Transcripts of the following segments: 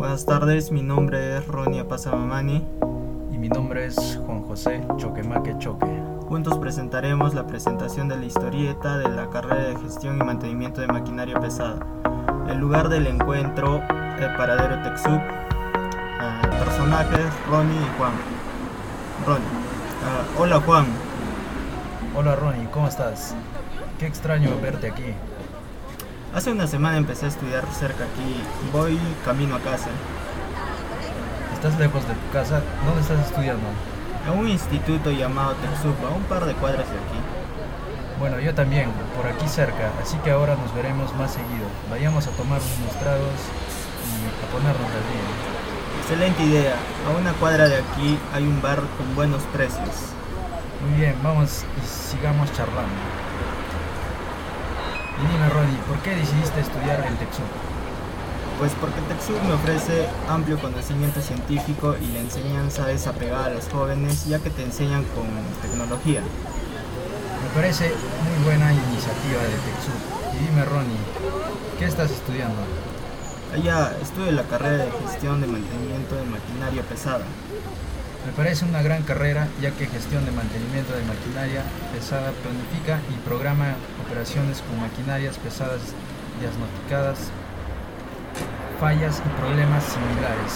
Buenas tardes, mi nombre es Ronia Pasamamani. Y mi nombre es Juan José Choquemaque Choque. Juntos presentaremos la presentación de la historieta de la carrera de gestión y mantenimiento de maquinaria pesada. El lugar del encuentro, el paradero Texup. Uh, personajes, Ronnie y Juan. Ronnie. Uh, hola Juan. Hola Ronnie, ¿cómo estás? Qué extraño verte aquí. Hace una semana empecé a estudiar cerca aquí. Voy camino a casa. ¿Estás lejos de tu casa? ¿Dónde estás estudiando? En un instituto llamado Texupa, un par de cuadras de aquí. Bueno, yo también, por aquí cerca, así que ahora nos veremos más seguido. Vayamos a tomar unos tragos y a ponernos al día. Excelente idea. A una cuadra de aquí hay un bar con buenos precios. Muy bien, vamos y sigamos charlando. Y dime, Ronnie, ¿por qué decidiste estudiar en Texup? Pues porque Texup me ofrece amplio conocimiento científico y la enseñanza es apegada a los jóvenes ya que te enseñan con tecnología. Me parece muy buena iniciativa de Texup. Y dime, Ronnie, ¿qué estás estudiando? Allá estudio la carrera de gestión de mantenimiento de maquinaria pesada. Me parece una gran carrera ya que gestión de mantenimiento de maquinaria pesada planifica y programa operaciones con maquinarias pesadas diagnosticadas, fallas y problemas similares.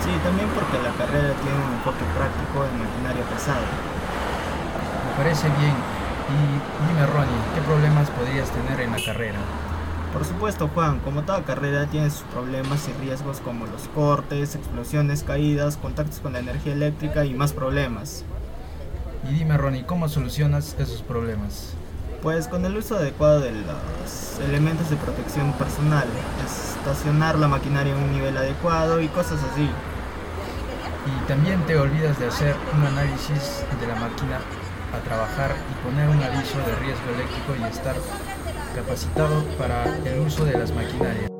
Sí, también porque la carrera tiene un enfoque práctico en maquinaria pesada. Me parece bien. Y dime Ronnie, ¿qué problemas podrías tener en la carrera? Por supuesto, Juan, como toda carrera tiene sus problemas y riesgos como los cortes, explosiones, caídas, contactos con la energía eléctrica y más problemas. Y dime, Ronnie, ¿cómo solucionas esos problemas? Pues con el uso adecuado de los elementos de protección personal, estacionar la maquinaria en un nivel adecuado y cosas así. Y también te olvidas de hacer un análisis de la máquina a trabajar y poner un aviso de riesgo eléctrico y estar capacitado para el uso de las maquinarias.